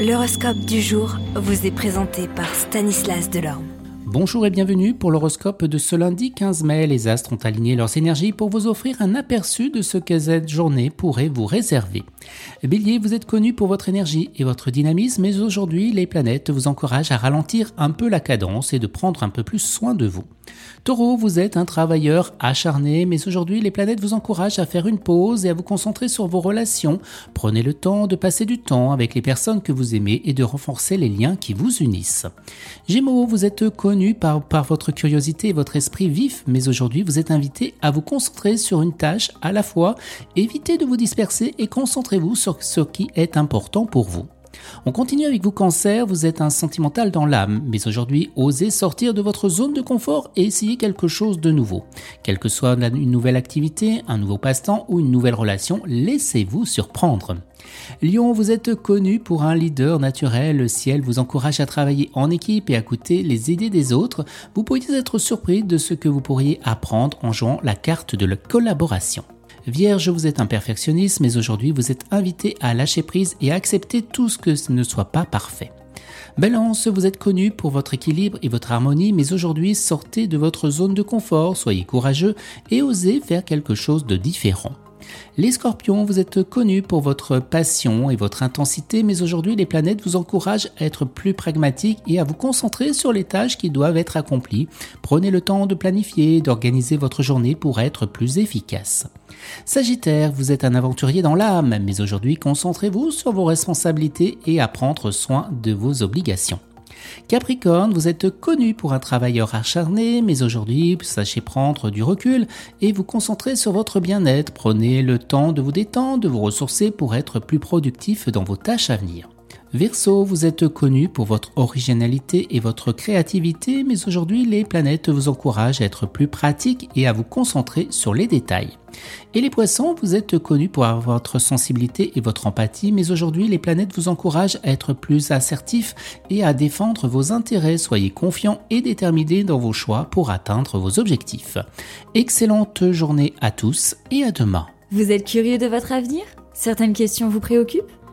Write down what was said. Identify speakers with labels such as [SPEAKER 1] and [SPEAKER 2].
[SPEAKER 1] L'horoscope du jour vous est présenté par Stanislas Delorme.
[SPEAKER 2] Bonjour et bienvenue pour l'horoscope de ce lundi 15 mai. Les astres ont aligné leurs énergies pour vous offrir un aperçu de ce que cette journée pourrait vous réserver. Bélier, vous êtes connu pour votre énergie et votre dynamisme, mais aujourd'hui, les planètes vous encouragent à ralentir un peu la cadence et de prendre un peu plus soin de vous. Taureau, vous êtes un travailleur acharné, mais aujourd'hui les planètes vous encouragent à faire une pause et à vous concentrer sur vos relations. Prenez le temps de passer du temps avec les personnes que vous aimez et de renforcer les liens qui vous unissent. Gémeaux, vous êtes connu par, par votre curiosité et votre esprit vif, mais aujourd'hui vous êtes invité à vous concentrer sur une tâche à la fois. Évitez de vous disperser et concentrez-vous sur ce qui est important pour vous. On continue avec vous cancer, vous êtes un sentimental dans l'âme, mais aujourd'hui osez sortir de votre zone de confort et essayer quelque chose de nouveau. Quelle que soit une nouvelle activité, un nouveau passe-temps ou une nouvelle relation, laissez-vous surprendre. Lion, vous êtes connu pour un leader naturel, le ciel vous encourage à travailler en équipe et à écouter les idées des autres. Vous pourriez être surpris de ce que vous pourriez apprendre en jouant la carte de la collaboration. Vierge, vous êtes un perfectionniste, mais aujourd'hui vous êtes invité à lâcher prise et à accepter tout ce que ne soit pas parfait. Balance, vous êtes connu pour votre équilibre et votre harmonie, mais aujourd'hui sortez de votre zone de confort, soyez courageux et osez faire quelque chose de différent. Les scorpions, vous êtes connus pour votre passion et votre intensité, mais aujourd'hui les planètes vous encouragent à être plus pragmatiques et à vous concentrer sur les tâches qui doivent être accomplies. Prenez le temps de planifier d'organiser votre journée pour être plus efficace. Sagittaire, vous êtes un aventurier dans l'âme, mais aujourd'hui concentrez-vous sur vos responsabilités et à prendre soin de vos obligations. Capricorne, vous êtes connu pour un travailleur acharné, mais aujourd'hui, sachez prendre du recul et vous concentrer sur votre bien-être. Prenez le temps de vous détendre, de vous ressourcer pour être plus productif dans vos tâches à venir. Verseau, vous êtes connu pour votre originalité et votre créativité, mais aujourd'hui les planètes vous encouragent à être plus pratique et à vous concentrer sur les détails. Et les poissons, vous êtes connu pour votre sensibilité et votre empathie, mais aujourd'hui les planètes vous encouragent à être plus assertif et à défendre vos intérêts. Soyez confiants et déterminés dans vos choix pour atteindre vos objectifs. Excellente journée à tous et à demain.
[SPEAKER 3] Vous êtes curieux de votre avenir? Certaines questions vous préoccupent?